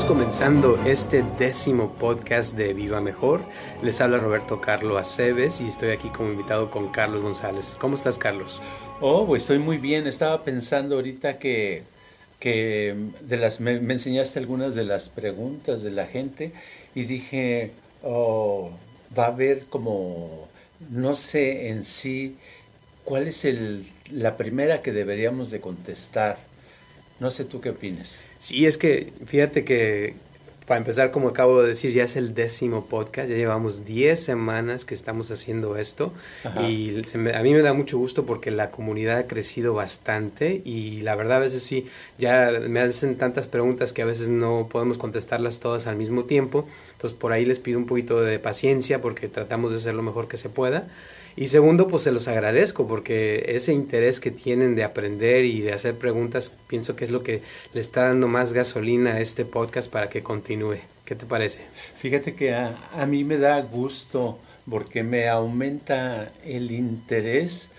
Estamos comenzando este décimo podcast de Viva Mejor. Les habla Roberto Carlos Aceves y estoy aquí como invitado con Carlos González. ¿Cómo estás, Carlos? Oh, pues estoy muy bien. Estaba pensando ahorita que, que de las, me, enseñaste algunas de las preguntas de la gente y dije, oh, va a haber como, no sé en sí, cuál es el, la primera que deberíamos de contestar. No sé tú qué opinas. Sí, es que fíjate que para empezar, como acabo de decir, ya es el décimo podcast, ya llevamos 10 semanas que estamos haciendo esto y a mí me da mucho gusto porque la comunidad ha crecido bastante y la verdad a veces sí, ya me hacen tantas preguntas que a veces no podemos contestarlas todas al mismo tiempo, entonces por ahí les pido un poquito de paciencia porque tratamos de hacer lo mejor que se pueda. Y segundo, pues se los agradezco porque ese interés que tienen de aprender y de hacer preguntas, pienso que es lo que le está dando más gasolina a este podcast para que continúe. ¿Qué te parece? Fíjate que a, mí me da gusto porque me aumenta el interés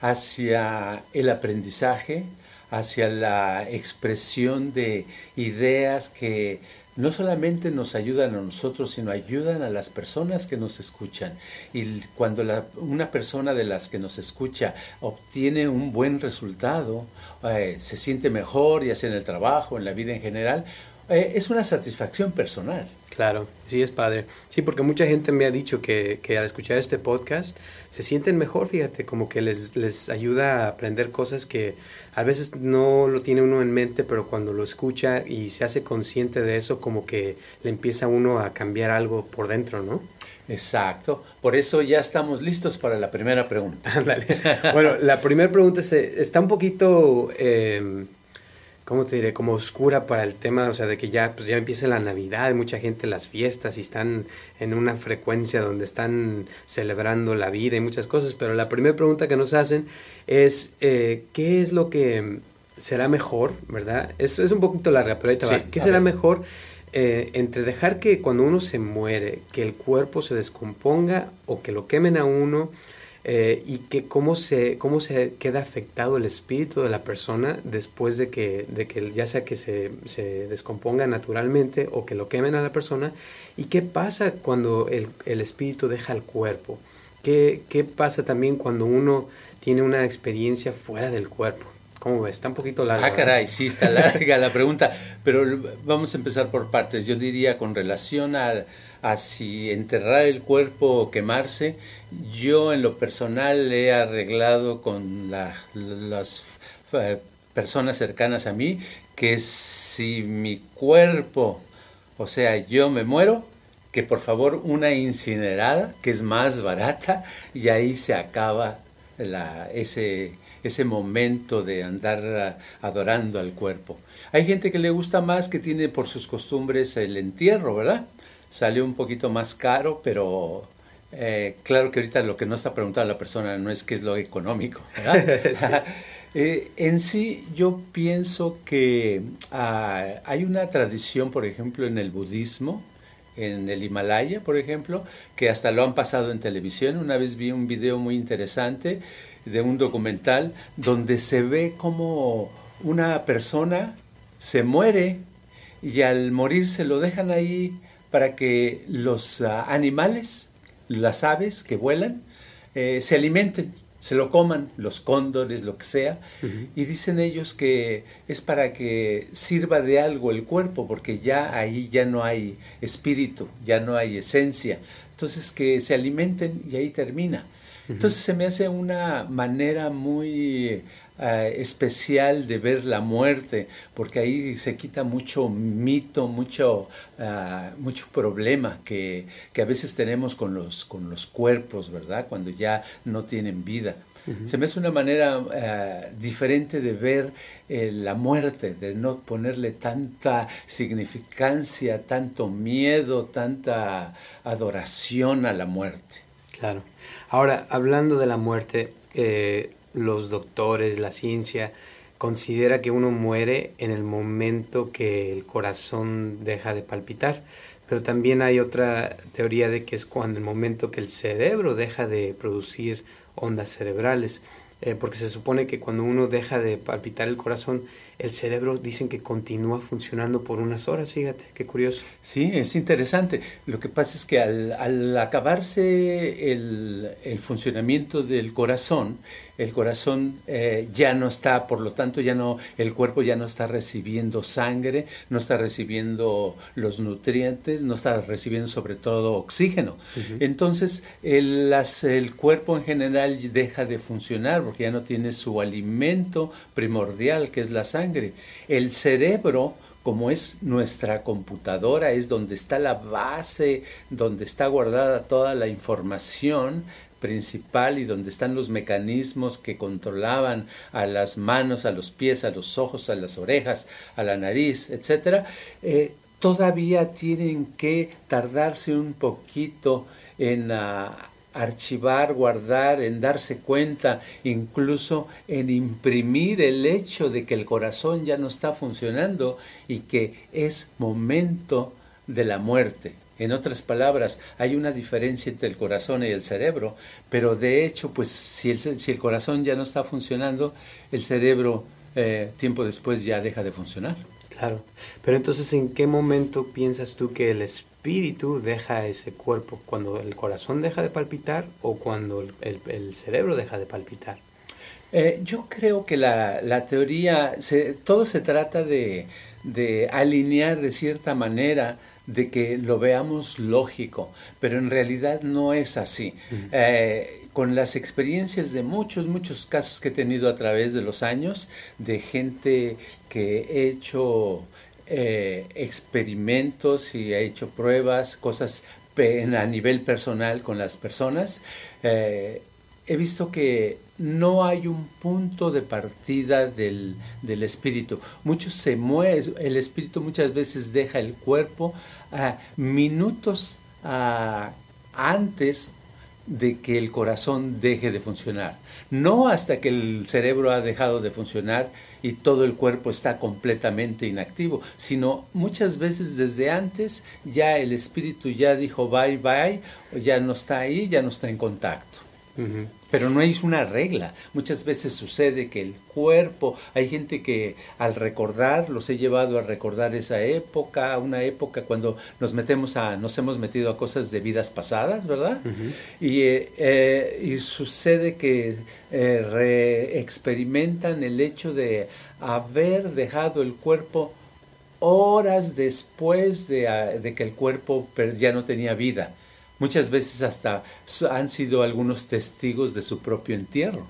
hacia el aprendizaje, hacia la expresión de ideas que no solamente nos ayudan a nosotros, sino ayudan a las personas que nos escuchan. Y cuando una persona de las que nos escucha obtiene un buen resultado, eh, se siente mejor, ya sea en el trabajo, en la vida en general, eh, es una satisfacción personal. Claro, sí es padre. Sí, porque mucha gente me ha dicho que, que, al escuchar este podcast se sienten mejor, fíjate, como que les, les ayuda a aprender cosas que a veces no lo tiene uno en mente, pero cuando lo escucha y se hace consciente de eso, como que le empieza uno a cambiar algo por dentro, ¿no? Exacto. Por eso ya estamos listos para la primera pregunta. bueno, la primera pregunta está un poquito... Eh, ¿cómo te diré? Como oscura para el tema, o sea, de que ya, pues ya empieza la Navidad, mucha gente las fiestas y están en una frecuencia donde están celebrando la vida y muchas cosas, pero la primera pregunta que nos hacen es, eh, ¿qué es lo que será mejor, verdad? Es, es un poquito larga, pero ahí te va. ¿Qué será mejor eh, entre dejar que cuando uno se muere, que el cuerpo se descomponga o que lo quemen a uno? Eh, y que cómo se, cómo se queda afectado el espíritu de la persona después de que, de que ya sea que se, se descomponga naturalmente o que lo quemen a la persona, y qué pasa cuando el, el espíritu deja el cuerpo, ¿Qué, qué pasa también cuando uno tiene una experiencia fuera del cuerpo. ¿Cómo ves? Está un poquito larga. Ah, caray, sí, está larga la pregunta, pero vamos a empezar por partes. Yo diría con relación a, a si enterrar el cuerpo o quemarse, yo en lo personal he arreglado con las eh, personas cercanas a mí que si mi cuerpo, o sea, yo me muero, que por favor una incinerada, que es más barata, y ahí se acaba la, ese, ese momento de andar adorando al cuerpo. Hay gente que le gusta más, que tiene por sus costumbres el entierro, ¿verdad? Salió un poquito más caro, pero eh, claro que ahorita lo que no está preguntando la persona no es qué es lo económico. Eh, en sí, yo pienso que ah, hay una tradición, por ejemplo, en el budismo, en el Himalaya, por ejemplo, que hasta lo han pasado en televisión. Una vez vi un video muy interesante de un documental donde se ve como una persona se muere y al morir se lo dejan ahí para que los ah, animales las aves que vuelan eh, se alimenten, se lo coman, los cóndores, lo que sea, y dicen ellos que es para que sirva de algo el cuerpo, porque ya ahí ya no hay espíritu, ya no hay esencia, entonces que se alimenten y ahí termina. Entonces se me hace una manera muy eh, especial de ver la muerte, porque ahí se quita mucho mito, mucho, uh, mucho problema que, que, a veces tenemos con los, con los cuerpos, ¿verdad? Cuando ya no tienen vida. Se me hace una manera uh, diferente de ver eh, la muerte, de no ponerle tanta significancia, tanto miedo, tanta adoración a la muerte. Claro. Ahora, hablando de la muerte, eh, los doctores, la ciencia, considera que uno muere en el momento que el corazón deja de palpitar. Pero también hay otra teoría de que es cuando el momento que el cerebro deja de producir ondas cerebrales. eh, porque se supone que cuando uno deja de palpitar el corazón, el cerebro dicen que continúa funcionando por unas horas, fíjate, qué curioso. Sí, es interesante. Lo que pasa es que al, acabarse el, funcionamiento del corazón, el corazón eh, ya no está, por lo tanto, ya no, el cuerpo ya no está recibiendo sangre, no está recibiendo los nutrientes, no está recibiendo sobre todo oxígeno. Entonces, el, el cuerpo en general deja de funcionar porque ya no tiene su alimento primordial, que es la sangre el cerebro, como es nuestra computadora, es donde está la base, donde está guardada toda la información principal y donde están los mecanismos que controlaban a las manos, a los pies, a los ojos, a las orejas, a la nariz, etcétera, eh, todavía tienen que tardarse un poquito en archivar, guardar, en darse cuenta, incluso en imprimir el hecho de que el corazón ya no está funcionando y que es momento de la muerte. En otras palabras, hay una diferencia entre el corazón y el cerebro, pero de hecho, pues si el, si el corazón ya no está funcionando, el cerebro eh, tiempo después ya deja de funcionar. Claro, pero entonces, ¿en qué momento piensas tú que el espíritu deja ese cuerpo, cuando el corazón deja de palpitar o cuando el, cerebro deja de palpitar. Eh, yo creo que la, teoría, todo se trata de, alinear de cierta manera, de que lo veamos lógico, pero en realidad no es así. Eh, con las experiencias de muchos, muchos casos que he tenido a través de los años, de gente que he hecho eh, experimentos y ha hecho pruebas, cosas a nivel personal con las personas, eh, he visto que no hay un punto de partida del, espíritu. Muchos se mueve, el espíritu muchas veces deja el cuerpo a minutos antes de que el corazón deje de funcionar. No hasta que el cerebro ha dejado de funcionar y todo el cuerpo está completamente inactivo, sino muchas veces desde antes ya el espíritu ya dijo bye bye, ya no está ahí, ya no está en contacto. Pero no es una regla. Muchas veces sucede que el cuerpo, hay gente que al recordar, los he llevado a recordar esa época, una época cuando nos metemos a, nos hemos metido a cosas de vidas pasadas, ¿verdad? y, eh, eh, y, sucede que eh, reexperimentan el hecho de haber dejado el cuerpo horas después de, de que el cuerpo ya no tenía vida Muchas veces hasta han sido algunos testigos de su propio entierro.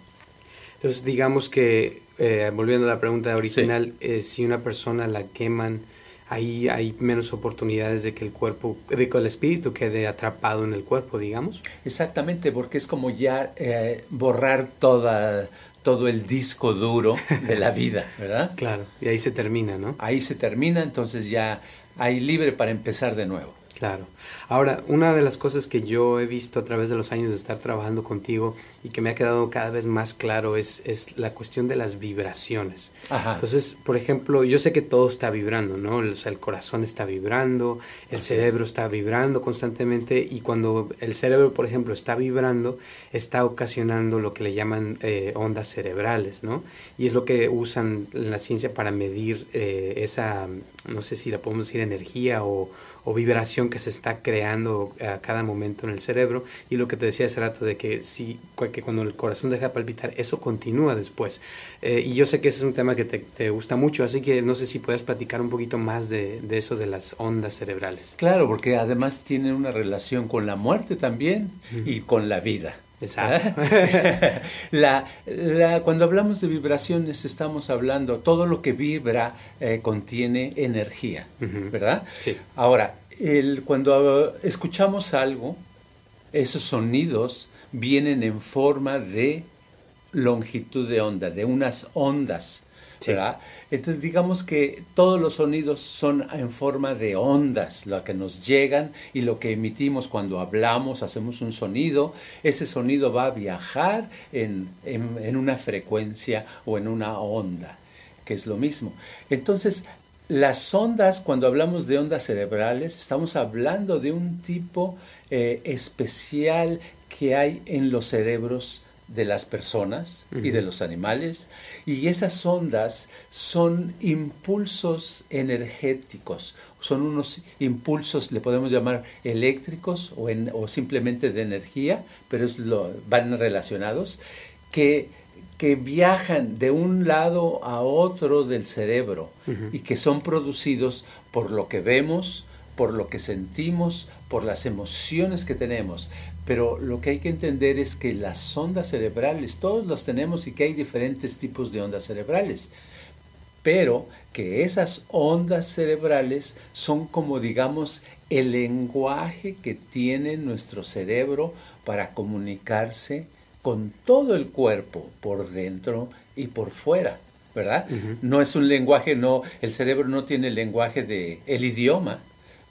Entonces, digamos que, eh, volviendo a la pregunta original, eh, si una persona la queman, ahí hay menos oportunidades de que el cuerpo, de que el espíritu quede atrapado en el cuerpo, digamos. Exactamente, porque es como ya eh, borrar toda, todo el disco duro de la vida, ¿verdad? claro, y ahí se termina, ¿no? Ahí se termina, entonces ya hay libre para empezar de nuevo. Claro. Ahora, una de las cosas que yo he visto a través de los años de estar trabajando contigo y que me ha quedado cada vez más claro es, es la cuestión de las vibraciones. Entonces, por ejemplo, yo sé que todo está vibrando, ¿no? O sea, el corazón está vibrando, el cerebro está vibrando constantemente y cuando el cerebro, por ejemplo, está vibrando, está ocasionando lo que le llaman eh, ondas cerebrales, ¿no? Y es lo que usan en la ciencia para medir eh, esa, no sé si la podemos decir energía o o vibración que se está creando a cada momento en el cerebro. Y lo que te decía hace rato de que si que cuando el corazón deja de palpitar eso continúa después. Eh, y yo sé que ese es un tema que te, gusta mucho así que no sé si puedes platicar un poquito más de, eso de las ondas cerebrales. Claro porque además tiene una relación con la muerte también y con la vida Exacto. la, cuando hablamos de vibraciones estamos hablando, todo lo que vibra eh, contiene energía, ¿verdad? Sí. Ahora, el, cuando escuchamos algo, esos sonidos vienen en forma de longitud de onda, de unas ondas. Entonces digamos que todos los sonidos son en forma de ondas, lo que nos llegan y lo que emitimos cuando hablamos, hacemos un sonido, ese sonido va a viajar en, en, una frecuencia o en una onda, que es lo mismo. Entonces, las ondas, cuando hablamos de ondas cerebrales, estamos hablando de un tipo eh, especial que hay en los cerebros de las personas y de los animales y esas ondas son impulsos energéticos, son unos impulsos, le podemos llamar eléctricos o, o simplemente de energía, pero es lo, van relacionados, que, que viajan de un lado a otro del cerebro y que son producidos por lo que vemos, por lo que sentimos, por las emociones que tenemos. Pero lo que hay que entender es que las ondas cerebrales, todos las tenemos y que hay diferentes tipos de ondas cerebrales. Pero que esas ondas cerebrales son como digamos el lenguaje que tiene nuestro cerebro para comunicarse con todo el cuerpo por dentro y por fuera, ¿verdad? No es un lenguaje, no, el cerebro no tiene el lenguaje de el idioma,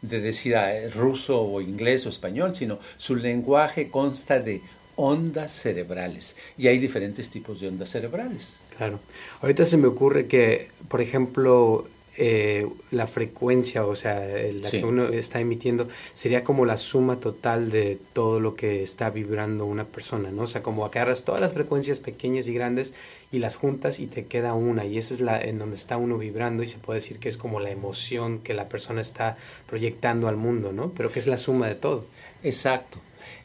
de decir ah, ruso o inglés o español, sino su lenguaje consta de ondas cerebrales y hay diferentes tipos de ondas cerebrales. Claro. Ahorita se me ocurre que, por ejemplo, eh, la frecuencia, o sea, la que uno está emitiendo, sería como la suma total de todo lo que está vibrando una persona, ¿no? O sea, como agarras todas las frecuencias pequeñas y grandes y las juntas y te queda una, y esa es la en donde está uno vibrando y se puede decir que es como la emoción que la persona está proyectando al mundo, ¿no? Pero que es la suma de todo. Exacto.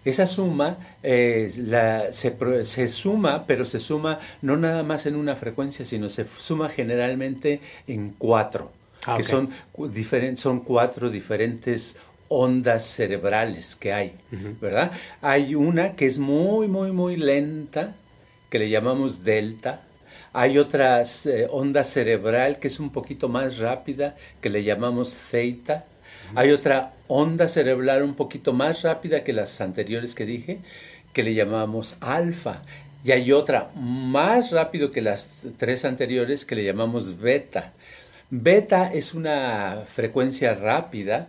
Esa suma eh, la, se, se, suma, pero se suma no nada más en una frecuencia, sino se suma generalmente en cuatro, ah, que son, son cuatro diferentes ondas cerebrales que hay, ¿verdad? Hay una que es muy, muy, muy lenta, que le llamamos delta. Hay otra eh, onda cerebral que es un poquito más rápida, que le llamamos theta. Hay otra onda cerebral un poquito más rápida que las anteriores que dije, que le llamamos alfa. Y hay otra más rápido que las tres anteriores que le llamamos beta. Beta es una frecuencia rápida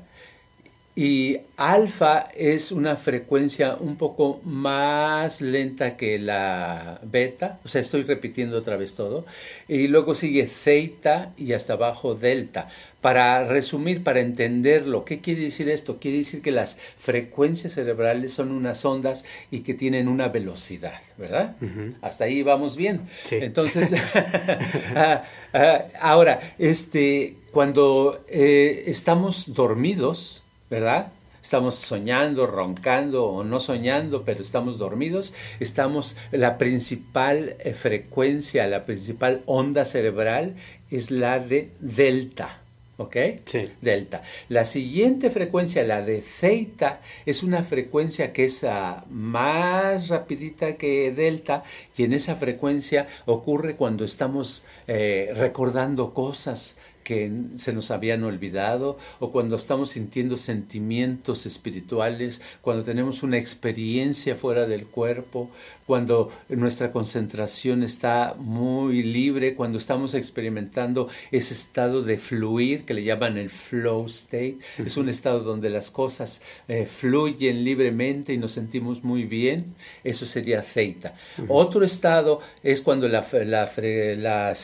y alfa es una frecuencia un poco más lenta que la beta, o sea, estoy repitiendo otra vez todo. Y luego sigue theta y hasta abajo delta. Para resumir, para entenderlo, ¿qué quiere decir esto? Quiere decir que las frecuencias cerebrales son unas ondas y que tienen una velocidad, ¿verdad? Hasta ahí vamos bien. Entonces, ah, ah, ahora, este, cuando eh, estamos dormidos, ¿verdad? Estamos soñando, roncando o no soñando, pero estamos dormidos. Estamos, la principal eh, frecuencia, la principal onda cerebral es la de delta. ¿Ok? Sí. Delta. La siguiente frecuencia, la de theta, es una frecuencia que es ah, más rapidita que delta y en esa frecuencia ocurre cuando estamos eh, recordando cosas, que se nos habían olvidado o cuando estamos sintiendo sentimientos espirituales, cuando tenemos una experiencia fuera del cuerpo, cuando nuestra concentración está muy libre, cuando estamos experimentando ese estado de fluir que le llaman el flow state. Es un estado donde las cosas eh, fluyen libremente y nos sentimos muy bien. Eso sería theta. Otro estado es cuando la, la, la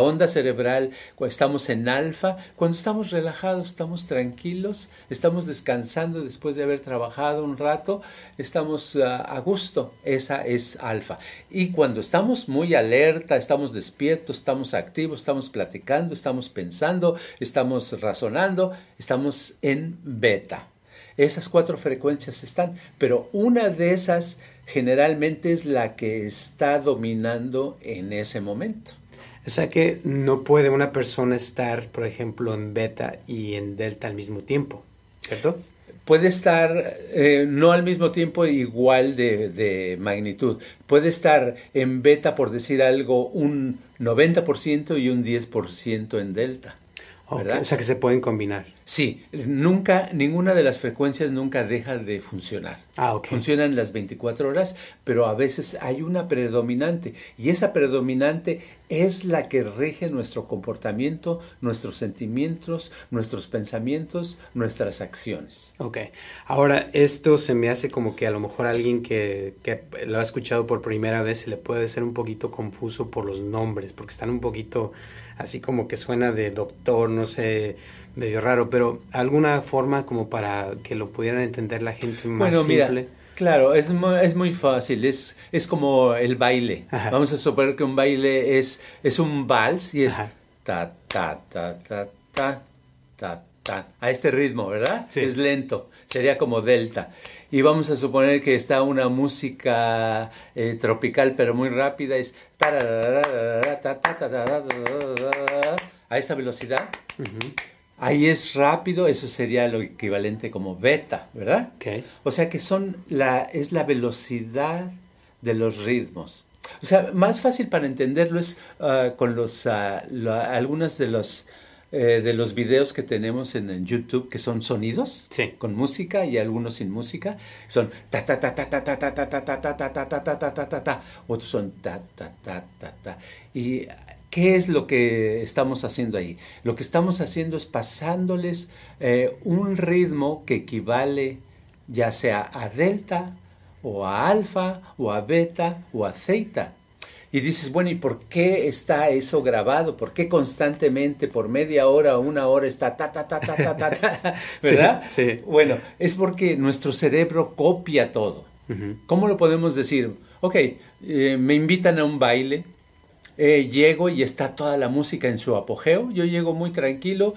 onda cerebral, cuando estamos en alfa, cuando estamos relajados, estamos tranquilos, estamos descansando después de haber trabajado un rato, estamos ah, a gusto. Esa es alfa. Y cuando estamos muy alerta, estamos despiertos, estamos activos, estamos platicando, estamos pensando, estamos razonando, estamos en beta. Esas cuatro frecuencias están, pero una de esas generalmente es la que está dominando en ese momento. O sea que no puede una persona estar, por ejemplo, en beta y en delta al mismo tiempo, ¿cierto? puede estar eh, no al mismo tiempo igual de, de, magnitud. Puede estar en beta, por decir algo, un 90% y un 10% en delta. O sea que se pueden combinar. Sí, nunca, ninguna de las frecuencias nunca deja de funcionar. Ah, Funcionan las 24 horas, pero a veces hay una predominante y esa predominante es la que rige nuestro comportamiento, nuestros sentimientos, nuestros pensamientos, nuestras acciones. Ok, ahora esto se me hace como que a lo mejor alguien que, que lo ha escuchado por primera vez se le puede ser un poquito confuso por los nombres, porque están un poquito así como que suena de doctor, no sé, medio raro, pero alguna forma como para que lo pudieran entender la gente más bueno, simple. Claro, es muy, es muy fácil, es, es como el baile. Vamos a suponer que un baile es, es un vals y es ta, ta, ta, ta, ta, ta, ta, a este ritmo, ¿verdad? Sí. Es lento, sería como delta. Y vamos a suponer que está una música eh, tropical pero muy rápida, es a esta velocidad. Ahí es rápido, eso sería lo equivalente como beta, ¿verdad? Okay. O sea que son la, es la velocidad de los ritmos. O sea, más fácil para entenderlo es uh, con los, uh, la, algunas de los, eh, de los videos que tenemos en, en, YouTube que son sonidos sí. con música y algunos sin música. Son ta ta ta ta ta ta ta ta ta ta ta ta ta ta ta ta ta ta otros son ta ta ta ta ta y ¿Qué es lo que estamos haciendo ahí? Lo que estamos haciendo es pasándoles eh, un ritmo que equivale ya sea a delta o a alfa o a beta o a theta. Y dices, bueno, ¿y por qué está eso grabado? ¿Por qué constantemente, por media hora o una hora está ta, ta, ta, ta, ta, ta, ta? ¿Verdad? Sí, sí. Bueno, es porque nuestro cerebro copia todo. Uh -huh. ¿Cómo lo podemos decir? Ok, eh, me invitan a un baile, eh, llego y está toda la música en su apogeo, yo llego muy tranquilo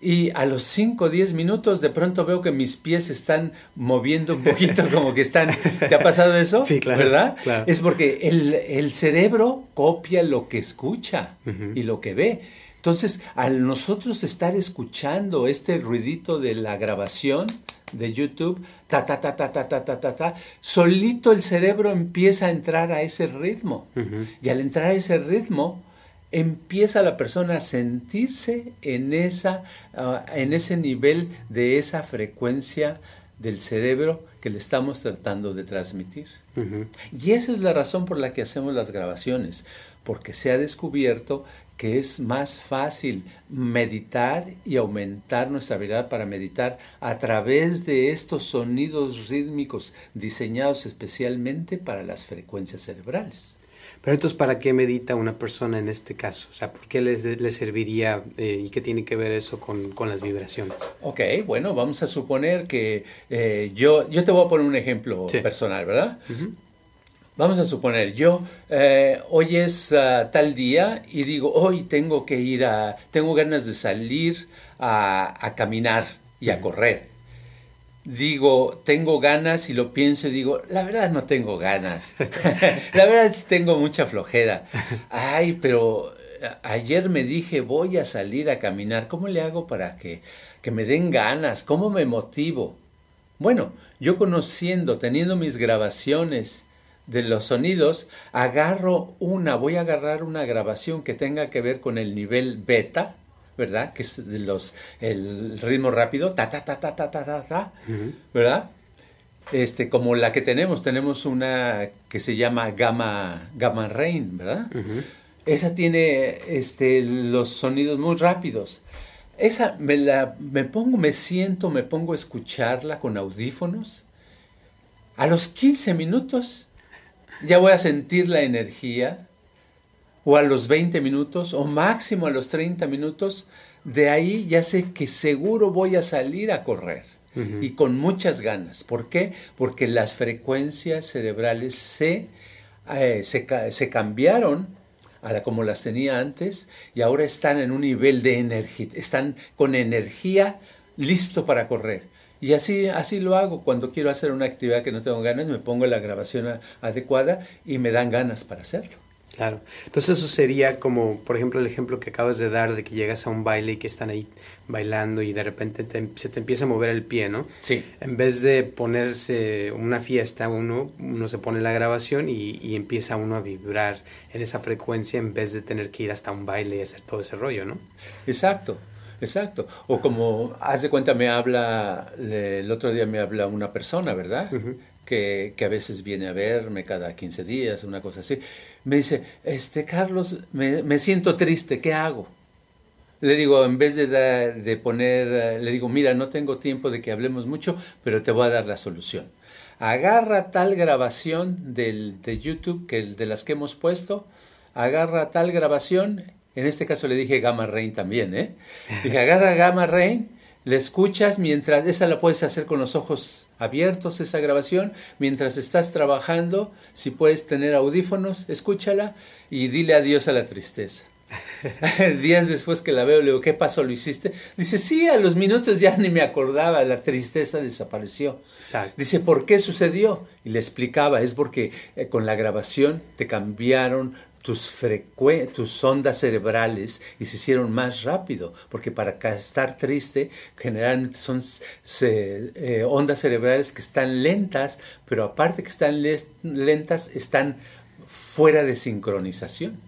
y a los 5 o 10 minutos de pronto veo que mis pies están moviendo un poquito, como que están... ¿Te ha pasado eso? Sí, claro. ¿Verdad? Claro. Es porque el, el, cerebro copia lo que escucha uh -huh. y lo que ve. Entonces, al nosotros estar escuchando este ruidito de la grabación de YouTube, ta, ta, ta, ta, ta, ta, ta, ta, ta, solito el cerebro empieza a entrar a ese ritmo. Uh -huh. Y al entrar a ese ritmo, empieza la persona a sentirse en, esa, uh, en ese nivel de esa frecuencia del cerebro que le estamos tratando de transmitir. Uh -huh. Y esa es la razón por la que hacemos las grabaciones, porque se ha descubierto que es más fácil meditar y aumentar nuestra habilidad para meditar a través de estos sonidos rítmicos diseñados especialmente para las frecuencias cerebrales. Pero entonces, ¿para qué medita una persona en este caso? O sea, ¿por qué les, les serviría eh, y qué tiene que ver eso con, con, las vibraciones? Ok, bueno, vamos a suponer que eh, yo, yo te voy a poner un ejemplo sí. personal, ¿verdad? Uh -huh. Vamos a suponer, yo eh, hoy es uh, tal día y digo, hoy tengo que ir a, tengo ganas de salir a, a caminar y a correr. Digo, tengo ganas y lo pienso y digo, la verdad no tengo ganas. la verdad tengo mucha flojera. Ay, pero eh, ayer me dije, voy a salir a caminar. ¿Cómo le hago para que, que me den ganas? ¿Cómo me motivo? Bueno, yo conociendo, teniendo mis grabaciones, de los sonidos, agarro una, voy a agarrar una grabación que tenga que ver con el nivel beta, ¿verdad? Que es de los, el ritmo rápido, ta, ta, ta, ta, ta, ta, ta, ta Uh -huh. ¿verdad? Este, como la que tenemos, tenemos una que se llama Gamma, Gamma Rain, ¿verdad? Uh -huh. Esa tiene este, los sonidos muy rápidos. Esa me la me pongo, me siento, me pongo a escucharla con audífonos. A los 15 minutos ya voy a sentir la energía, o a los 20 minutos, o máximo a los 30 minutos, de ahí ya sé que seguro voy a salir a correr. Uh -huh. Y con muchas ganas. ¿Por qué? Porque las frecuencias cerebrales se, eh, se, se cambiaron a la, como las tenía antes y ahora están en un nivel de energía, están con energía listo para correr. Y así, así lo hago. Cuando quiero hacer una actividad que no tengo ganas, me pongo la grabación a, adecuada y me dan ganas para hacerlo. Claro. Entonces eso sería como, por ejemplo, el ejemplo que acabas de dar de que llegas a un baile y que están ahí bailando y de repente te, se te empieza a mover el pie, ¿no? Sí. En vez de ponerse una fiesta, uno, uno se pone la grabación y, y empieza uno a vibrar en esa frecuencia en vez de tener que ir hasta un baile y hacer todo ese rollo, ¿no? Exacto. Exacto. O como, haz de cuenta, me habla, el otro día me habla una persona, ¿verdad? Uh -huh. Que, a veces viene a verme cada 15 días, una cosa así. Me dice, este, Carlos, me, me siento triste, ¿qué hago? Le digo, en vez de, de poner, le digo, mira, no tengo tiempo de que hablemos mucho, pero te voy a dar la solución. Agarra tal grabación del, de YouTube, que de las que hemos puesto, agarra tal grabación en este caso le dije Gamma Rain también, ¿eh? Dije, agarra Gamma Rain, La escuchas mientras, esa la puedes hacer con los ojos abiertos, esa grabación, mientras estás trabajando, si puedes tener audífonos, escúchala y dile adiós a la tristeza. Días después que la veo, le digo, ¿qué pasó? ¿Lo hiciste? Dice, sí, a los minutos ya ni me acordaba, la tristeza desapareció. Dice, ¿por qué sucedió? Y le explicaba, es porque eh, con la grabación te cambiaron tus, tus ondas cerebrales y se hicieron más rápido, porque para estar triste generalmente son eh, ondas cerebrales que están lentas, pero aparte que están lentas, están fuera de sincronización.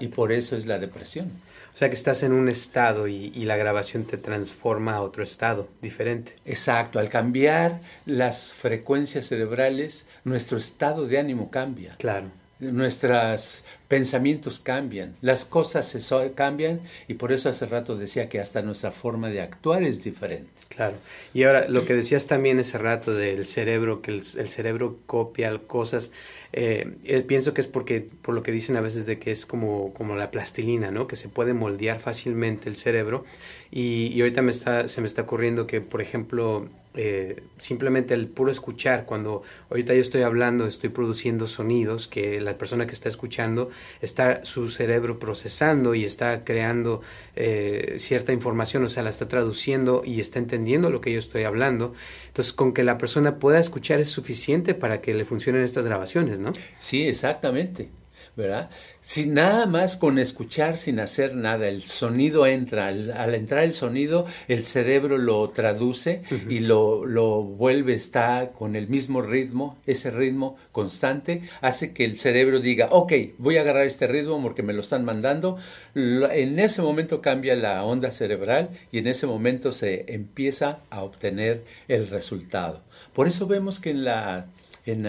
Y por eso es la depresión. O sea que estás en un estado y, la grabación te transforma a otro estado diferente. Exacto, al cambiar las frecuencias cerebrales, nuestro estado de ánimo cambia. Claro. Nuestros pensamientos cambian, las cosas se cambian y por eso hace rato decía que hasta nuestra forma de actuar es diferente. Claro. Y ahora lo que decías también ese rato del cerebro, que el, cerebro copia cosas eh, pienso que es porque, por lo que dicen a veces de que es como, como la plastilina, ¿no? Que se puede moldear fácilmente el cerebro. Y, y ahorita me está, se me está ocurriendo que, por ejemplo, eh, simplemente el puro escuchar, cuando ahorita yo estoy hablando, estoy produciendo sonidos que la persona que está escuchando está su cerebro procesando y está creando eh, cierta información, o sea, la está traduciendo y está entendiendo lo que yo estoy hablando. Entonces, con que la persona pueda escuchar es suficiente para que le funcionen estas grabaciones, ¿no? Sí, exactamente. ¿Verdad? Sin nada más con escuchar sin hacer nada, el sonido entra, al, entrar el sonido el cerebro lo traduce y lo, lo vuelve, está con el mismo ritmo, ese ritmo constante hace que el cerebro diga, ok, voy a agarrar este ritmo porque me lo están mandando, en ese momento cambia la onda cerebral y en ese momento se empieza a obtener el resultado. Por eso vemos que en la en,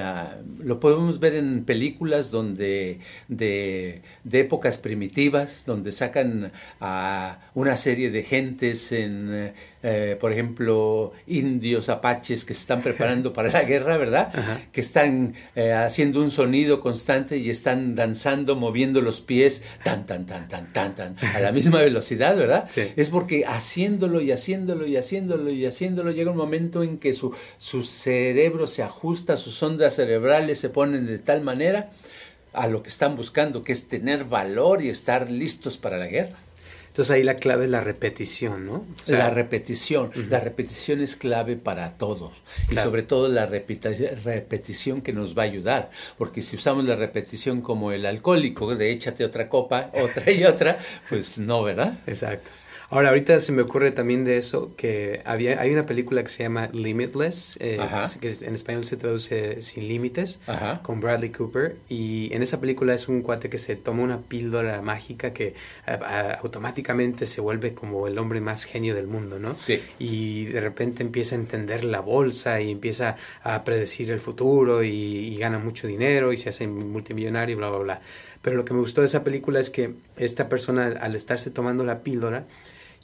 lo podemos ver en películas donde de, de épocas primitivas, donde sacan a una serie de gentes en eh, por ejemplo, indios, apaches que se están preparando para la guerra, ¿verdad? Que están eh, haciendo un sonido constante y están danzando, moviendo los pies, tan, tan, tan, tan, tan, tan, a la misma velocidad, ¿verdad? Es porque haciéndolo y haciéndolo y haciéndolo y haciéndolo llega un momento en que su, su cerebro se ajusta, sus ondas cerebrales se ponen de tal manera a lo que están buscando, que es tener valor y estar listos para la guerra. Entonces ahí la clave es la repetición, ¿no? la repetición. La repetición es clave para todos. Y sobre todo la repetición que nos va a ayudar. Porque si usamos la repetición como el alcohólico, de échate otra copa, otra y otra, pues no, ¿verdad? Exacto. Ahora, ahorita se me ocurre también de eso que había, hay una película que se llama Limitless, eh, que en español se traduce Sin Límites, con Bradley Cooper. Y en esa película es un cuate que se toma una píldora mágica que automáticamente se vuelve como el hombre más genio del mundo, ¿no? Sí. Y de repente empieza a entender la bolsa y empieza a predecir el futuro y, y gana mucho dinero y se hace multimillonario y bla, bla, bla. Pero lo que me gustó de esa película es que esta persona, al estarse tomando la píldora,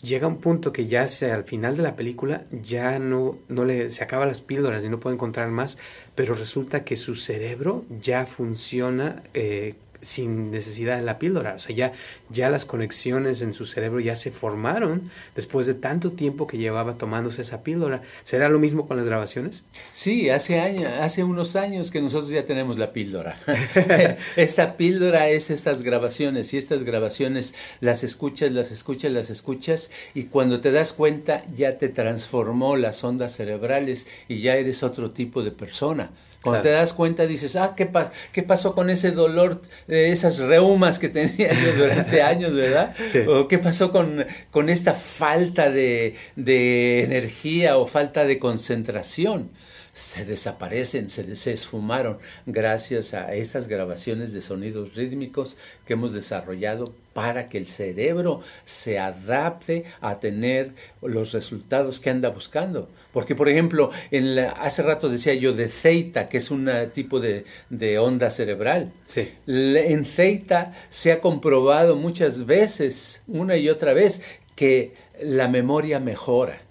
llega un punto que ya sea al final de la película ya no, no le se acaban las píldoras y no puede encontrar más, pero resulta que su cerebro ya funciona eh, sin necesidad de la píldora. O sea, ya, ya las conexiones en su cerebro ya se formaron después de tanto tiempo que llevaba tomándose esa píldora. ¿Será lo mismo con las grabaciones? Sí, hace, años, hace unos años que nosotros ya tenemos la píldora. Esta píldora es estas grabaciones y estas grabaciones las escuchas, las escuchas, las escuchas y cuando te das cuenta ya te transformó las ondas cerebrales y ya eres otro tipo de persona. Cuando te das cuenta dices, ah, ¿qué, ¿qué pasó con ese dolor, de esas reumas que tenía yo durante años, verdad? O qué pasó con, con esta falta de, de energía o falta de concentración se desaparecen, se, se, esfumaron gracias a estas grabaciones de sonidos rítmicos que hemos desarrollado para que el cerebro se adapte a tener los resultados que anda buscando. Porque, por ejemplo, en hace rato decía yo de Zeta, que es un tipo de, de onda cerebral. Sí. En Zeta se ha comprobado muchas veces, una y otra vez, que la memoria mejora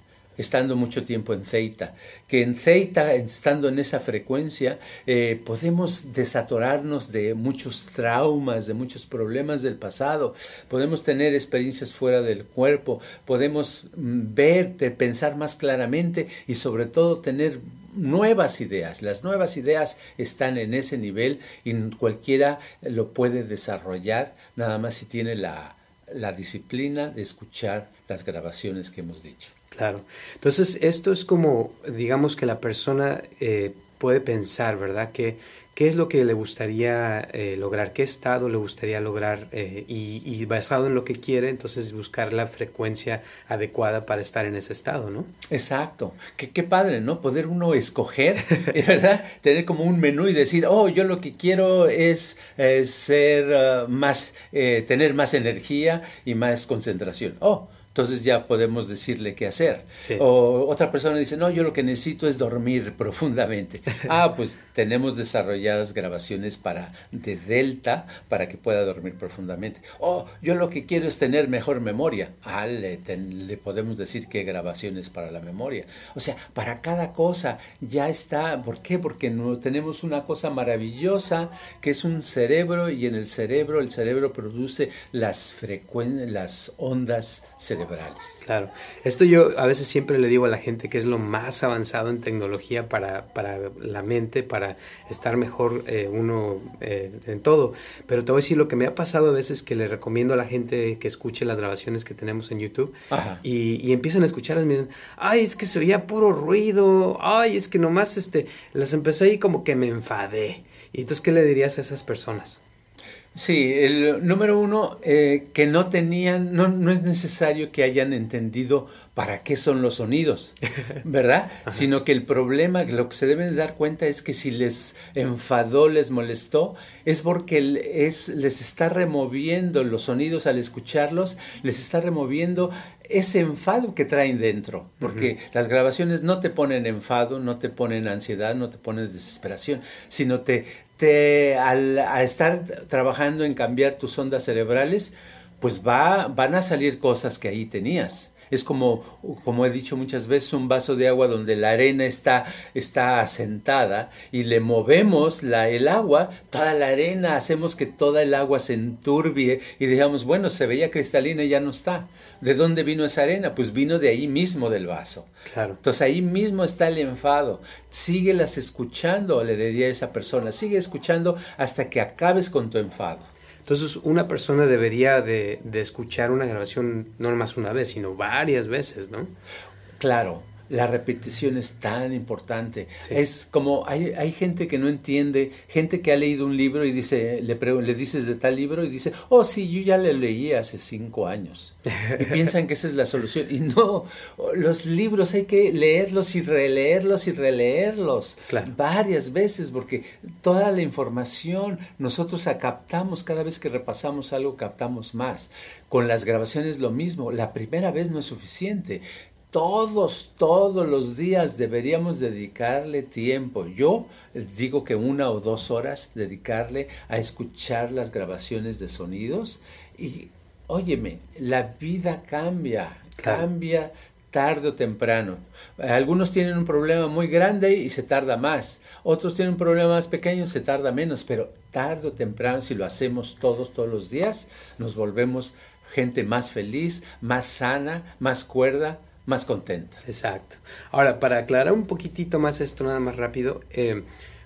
estando mucho tiempo en Zeita, que en Zeita, estando en esa frecuencia, eh, podemos desatorarnos de muchos traumas, de muchos problemas del pasado, podemos tener experiencias fuera del cuerpo, podemos mm, ver, pensar más claramente y sobre todo tener nuevas ideas. Las nuevas ideas están en ese nivel y cualquiera lo puede desarrollar, nada más si tiene la, la disciplina de escuchar las grabaciones que hemos dicho. Claro. Entonces, esto es como, digamos que la persona eh, puede pensar, ¿verdad? Que qué es lo que le gustaría eh, lograr, qué estado le gustaría lograr eh, y, basado en lo que quiere, entonces buscar la frecuencia adecuada para estar en ese estado, ¿no? Exacto. Qué, qué padre, ¿no? Poder uno escoger, ¿verdad? Tener como un menú y decir, oh, yo lo que quiero es ser ah, más, tener más energía y más concentración. Oh, entonces ya podemos decirle qué hacer. O otra persona dice, no, yo lo que necesito es dormir profundamente. ah, pues tenemos desarrolladas grabaciones para de delta para que pueda dormir profundamente. O yo lo que quiero es tener mejor memoria. Ah, le, podemos decir qué grabaciones para la memoria. O sea, para cada cosa ya está. ¿Por qué? Porque no, tenemos una cosa maravillosa que es un cerebro y en el cerebro el cerebro produce las, las ondas cerebrales Claro. Esto yo a veces siempre le digo a la gente que es lo más avanzado en tecnología para, para la mente, para estar mejor eh, uno eh, en todo. Pero te voy a decir lo que me ha pasado a veces que le recomiendo a la gente que escuche las grabaciones que tenemos en YouTube y, y, empiezan a escuchar y me dicen, ay, es que se oía puro ruido, ay, es que nomás este, las empecé ahí como que me enfadé. Y entonces, ¿qué le dirías a esas personas? Sí, el número uno, eh, que no tenían, no, no es necesario que hayan entendido para qué son los sonidos, ¿verdad? Sino que el problema, lo que se deben dar cuenta es que si les enfadó, les molestó, es porque es, les está removiendo los sonidos al escucharlos, les está removiendo ese enfado que traen dentro, porque las grabaciones no te ponen enfado, no te ponen ansiedad, no te ponen desesperación, sino te, te al, estar trabajando en cambiar tus ondas cerebrales, pues va, van a salir cosas que ahí tenías. Es como, como he dicho muchas veces, un vaso de agua donde la arena está, está asentada y le movemos la, el agua, toda la arena, hacemos que toda el agua se enturbie y digamos, bueno, se veía cristalina y ya no está. ¿De dónde vino esa arena? Pues vino de ahí mismo del vaso. Claro. Entonces ahí mismo está el enfado. Síguelas escuchando, le diría a esa persona. Sigue escuchando hasta que acabes con tu enfado. Entonces, una persona debería de, de escuchar una grabación no más una vez, sino varias veces, ¿no? Claro, la repetición es tan importante. Es como hay, hay gente que no entiende, gente que ha leído un libro y dice, le, le dices de tal libro y dice, oh sí, yo ya le leí hace cinco años. Y piensan que esa es la solución. Y no, los libros hay que leerlos y releerlos y releerlos varias veces porque toda la información nosotros captamos cada vez que repasamos algo, captamos más. Con las grabaciones lo mismo, la primera vez no es suficiente todos, todos los días deberíamos dedicarle tiempo. Yo digo que una o dos horas dedicarle a escuchar las grabaciones de sonidos y, óyeme, la vida cambia, cambia tarde o temprano. Algunos tienen un problema muy grande y se tarda más. Otros tienen un problema más pequeño y se tarda menos. Pero tarde o temprano, si lo hacemos todos, todos los días, nos volvemos gente más feliz, más sana, más cuerda, más contenta. Exacto. Ahora, para aclarar un poquitito más esto, nada más rápido, eh,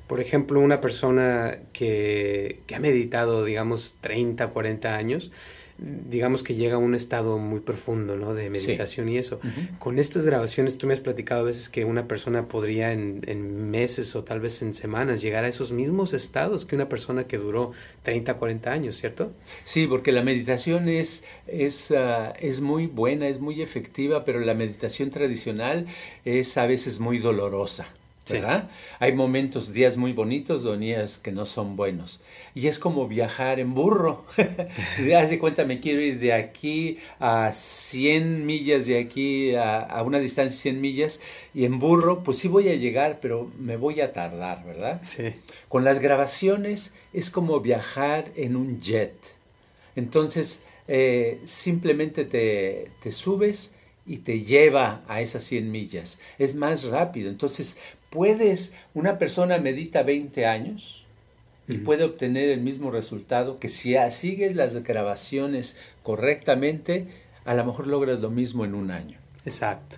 por ejemplo, una persona que, que, ha meditado, digamos, 30, 40 años, digamos que llega a un estado muy profundo, ¿no? De meditación y eso. Con estas grabaciones, tú me has platicado a veces que una persona podría en, en, meses o tal vez en semanas llegar a esos mismos estados que una persona que duró 30, 40 años, ¿cierto? Sí, porque la meditación es, es, ah, es muy buena, es muy efectiva, pero la meditación tradicional es a veces muy dolorosa. ¿Verdad? Hay momentos, días muy bonitos, días que no son buenos. Y es como viajar en burro. Haz de cuenta, me quiero ir de aquí a 100 millas, de aquí a, a, una distancia de 100 millas, y en burro, pues sí voy a llegar, pero me voy a tardar, ¿verdad? Sí. Con las grabaciones es como viajar en un jet. Entonces, eh, simplemente te, te subes y te lleva a esas 100 millas. Es más rápido. Entonces, puedes, una persona medita 20 años y puede obtener el mismo resultado que si sigues las grabaciones correctamente, a lo mejor logras lo mismo en un año. Exacto.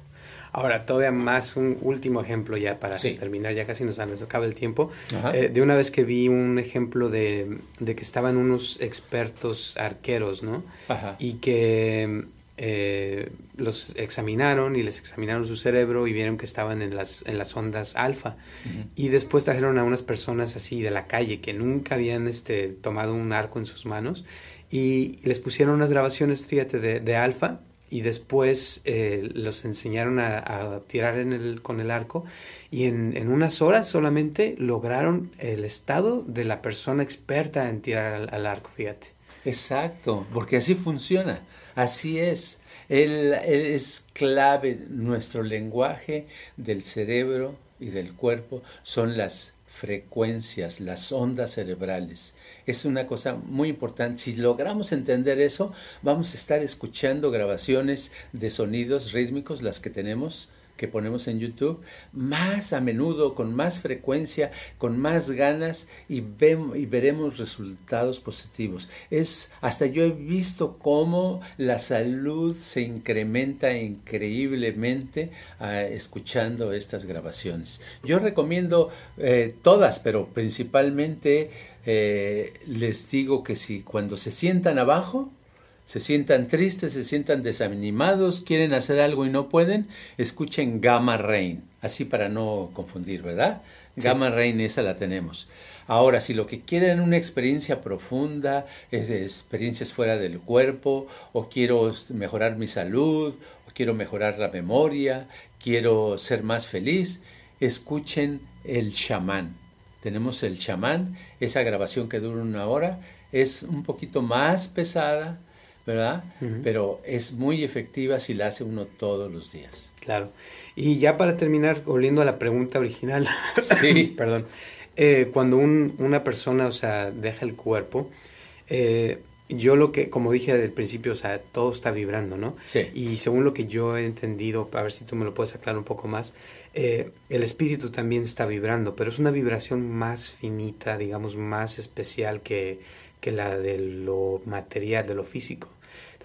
Ahora, todavía más un último ejemplo ya para terminar, ya casi nos, nos acaba el tiempo. Eh, de una vez que vi un ejemplo de, de, que estaban unos expertos arqueros, ¿no? Ajá. Y que eh, los examinaron y les examinaron su cerebro y vieron que estaban en las, en las ondas alfa. Y después trajeron a unas personas así de la calle que nunca habían este, tomado un arco en sus manos y les pusieron unas grabaciones, fíjate, de, de alfa y después eh, los enseñaron a, tirar en el, con el arco y en, en, unas horas solamente lograron el estado de la persona experta en tirar al, arco, fíjate. Exacto, porque así funciona, así es. El, es clave nuestro lenguaje del cerebro y del cuerpo son las frecuencias, las ondas cerebrales es una cosa muy importante. Si logramos entender eso, vamos a estar escuchando grabaciones de sonidos rítmicos, las que tenemos que ponemos en YouTube, más a menudo, con más frecuencia, con más ganas y, y veremos resultados positivos. Es hasta yo he visto cómo la salud se incrementa increíblemente ah, escuchando estas grabaciones. Yo recomiendo eh, todas, pero principalmente eh, les digo que si cuando se sientan abajo, se sientan tristes, se sientan desanimados, quieren hacer algo y no pueden, escuchen Gamma Rain, así para no confundir, ¿verdad? Gamma Rain, esa la tenemos. Ahora, si lo que quieren es una experiencia profunda, experiencias fuera del cuerpo, o quiero mejorar mi salud, o quiero mejorar la memoria, quiero ser más feliz, escuchen el chamán tenemos el chamán, esa grabación que dura una hora, es un poquito más pesada, ¿verdad? Pero es muy efectiva si la hace uno todos los días. Claro. Y ya para terminar, volviendo a la pregunta original, sí. perdón, eh, cuando una persona, o sea, deja el cuerpo, eh, yo lo que, como dije al principio, o sea, todo está vibrando, ¿no? Sí. Y según lo que yo he entendido, a ver si tú me lo puedes aclarar un poco más, eh, el espíritu también está vibrando, pero es una vibración más finita, digamos, más especial que, que la de lo material, de lo físico.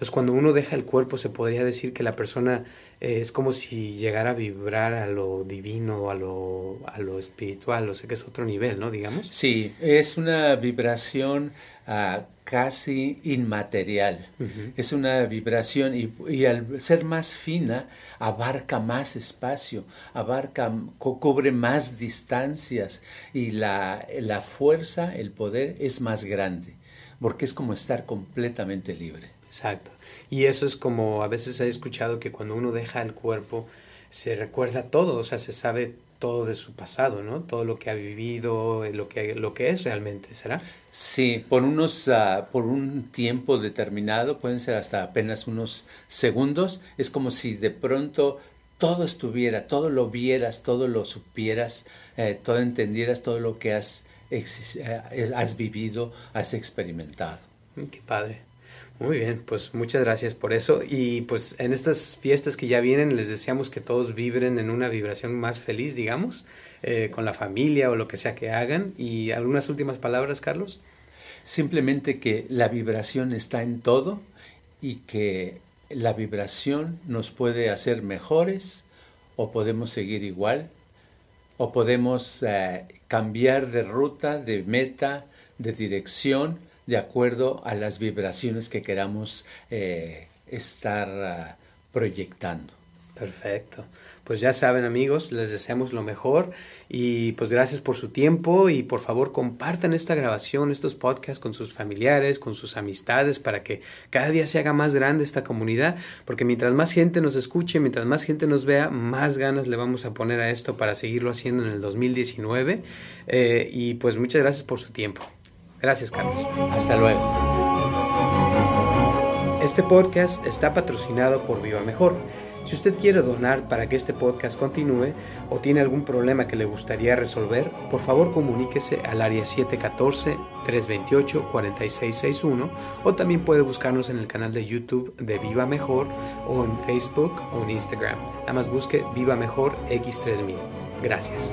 Entonces, cuando uno deja el cuerpo, se podría decir que la persona eh, es como si llegara a vibrar a lo divino, a lo, a lo espiritual, o sea que es otro nivel, ¿no? Digamos. Sí, es una vibración uh, casi inmaterial. Es una vibración y, al ser más fina abarca más espacio, abarca, cubre más distancias y la, la fuerza, el poder es más grande, porque es como estar completamente libre. Exacto. Y eso es como a veces he escuchado que cuando uno deja el cuerpo se recuerda todo, o sea, se sabe todo de su pasado, ¿no? Todo lo que ha vivido, lo que, lo que es realmente, ¿será? Sí, por unos, uh, por un tiempo determinado, pueden ser hasta apenas unos segundos, es como si de pronto todo estuviera, todo lo vieras, todo lo supieras, eh, todo entendieras, todo lo que has, eh, has vivido, has experimentado. Qué padre. Muy bien, pues muchas gracias por eso. Y pues en estas fiestas que ya vienen, les deseamos que todos vibren en una vibración más feliz, digamos, eh, con la familia o lo que sea que hagan. ¿Y algunas últimas palabras, Carlos? Simplemente que la vibración está en todo y que la vibración nos puede hacer mejores o podemos seguir igual o podemos eh, cambiar de ruta, de meta, de dirección de acuerdo a las vibraciones que queramos eh, estar ah, proyectando. Perfecto. Pues ya saben amigos, les deseamos lo mejor y pues gracias por su tiempo y por favor compartan esta grabación, estos podcasts con sus familiares, con sus amistades para que cada día se haga más grande esta comunidad, porque mientras más gente nos escuche, mientras más gente nos vea, más ganas le vamos a poner a esto para seguirlo haciendo en el 2019 eh, y pues muchas gracias por su tiempo. Gracias, Carlos. Hasta luego. Este podcast está patrocinado por Viva Mejor. Si usted quiere donar para que este podcast continúe o tiene algún problema que le gustaría resolver, por favor comuníquese al área 714-328-4661 o también puede buscarnos en el canal de YouTube de Viva Mejor o en Facebook o en Instagram. Nada más busque Viva Mejor X3000. Gracias.